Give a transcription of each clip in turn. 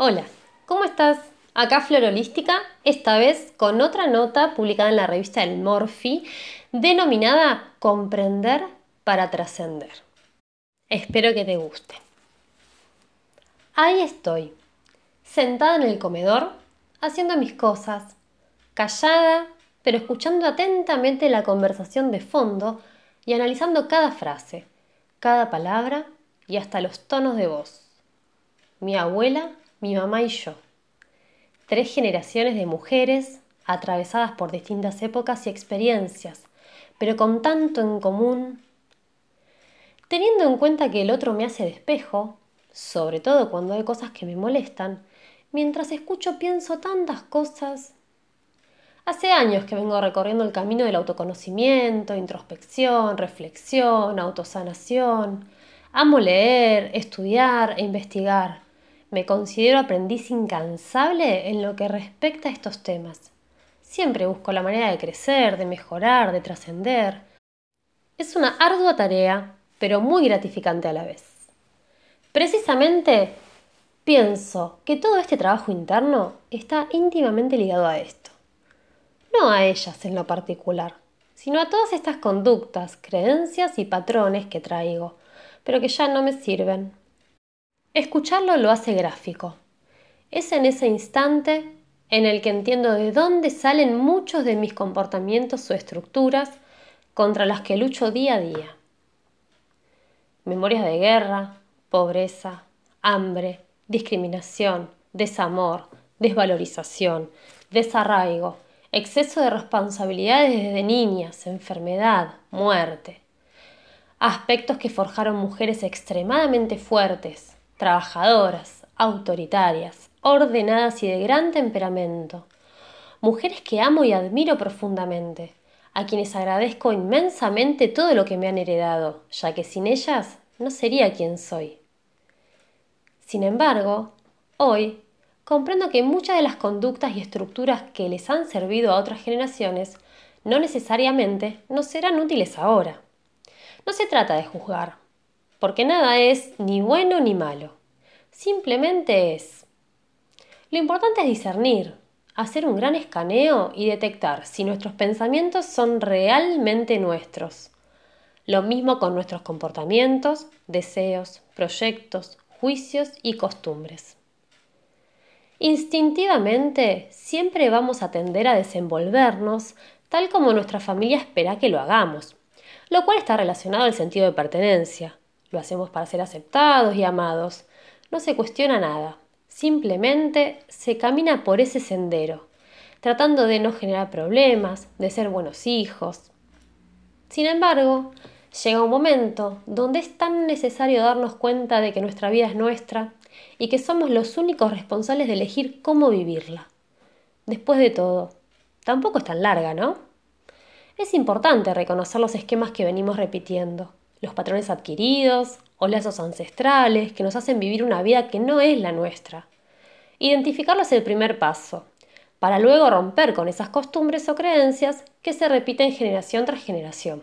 Hola, ¿cómo estás? Acá Flor Holística, esta vez con otra nota publicada en la revista El Morphy, denominada Comprender para trascender. Espero que te guste. Ahí estoy, sentada en el comedor, haciendo mis cosas, callada, pero escuchando atentamente la conversación de fondo y analizando cada frase, cada palabra y hasta los tonos de voz. Mi abuela mi mamá y yo. Tres generaciones de mujeres atravesadas por distintas épocas y experiencias, pero con tanto en común. Teniendo en cuenta que el otro me hace de espejo, sobre todo cuando hay cosas que me molestan, mientras escucho pienso tantas cosas. Hace años que vengo recorriendo el camino del autoconocimiento, introspección, reflexión, autosanación. Amo leer, estudiar e investigar me considero aprendiz incansable en lo que respecta a estos temas. Siempre busco la manera de crecer, de mejorar, de trascender. Es una ardua tarea, pero muy gratificante a la vez. Precisamente pienso que todo este trabajo interno está íntimamente ligado a esto. No a ellas en lo particular, sino a todas estas conductas, creencias y patrones que traigo, pero que ya no me sirven, Escucharlo lo hace gráfico. Es en ese instante en el que entiendo de dónde salen muchos de mis comportamientos o estructuras contra las que lucho día a día. Memorias de guerra, pobreza, hambre, discriminación, desamor, desvalorización, desarraigo, exceso de responsabilidades desde niñas, enfermedad, muerte. Aspectos que forjaron mujeres extremadamente fuertes, trabajadoras, autoritarias, ordenadas y de gran temperamento. Mujeres que amo y admiro profundamente, a quienes agradezco inmensamente todo lo que me han heredado, ya que sin ellas no sería quien soy. Sin embargo, hoy comprendo que muchas de las conductas y estructuras que les han servido a otras generaciones no necesariamente nos serán útiles ahora. No se trata de juzgar, porque nada es ni bueno ni malo. Simplemente es. Lo importante es discernir, hacer un gran escaneo y detectar si nuestros pensamientos son realmente nuestros. Lo mismo con nuestros comportamientos, deseos, proyectos, juicios y costumbres. Instintivamente siempre vamos a tender a desenvolvernos tal como nuestra familia espera que lo hagamos, lo cual está relacionado al sentido de pertenencia, lo hacemos para ser aceptados y amados. No se cuestiona nada. Simplemente se camina por ese sendero, tratando de no generar problemas, de ser buenos hijos. Sin embargo, llega un momento donde es tan necesario darnos cuenta de que nuestra vida es nuestra y que somos los únicos responsables de elegir cómo vivirla. Después de todo, tampoco es tan larga, ¿no? Es importante reconocer los esquemas que venimos repitiendo los patrones adquiridos o lazos ancestrales que nos hacen vivir una vida que no es la nuestra. Identificarlo es el primer paso, para luego romper con esas costumbres o creencias que se repiten generación tras generación.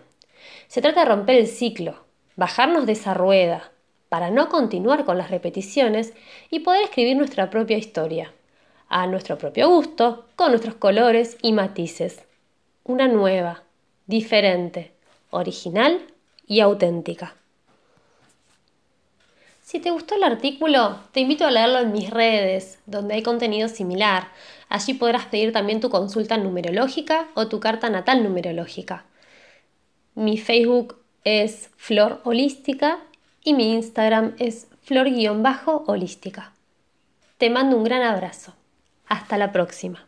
Se trata de romper el ciclo, bajarnos de esa rueda, para no continuar con las repeticiones y poder escribir nuestra propia historia, a nuestro propio gusto, con nuestros colores y matices. Una nueva, diferente, original y auténtica. Si te gustó el artículo, te invito a leerlo en mis redes, donde hay contenido similar. Allí podrás pedir también tu consulta numerológica o tu carta natal numerológica. Mi Facebook es Flor Holística y mi Instagram es flor-holística. Te mando un gran abrazo. Hasta la próxima.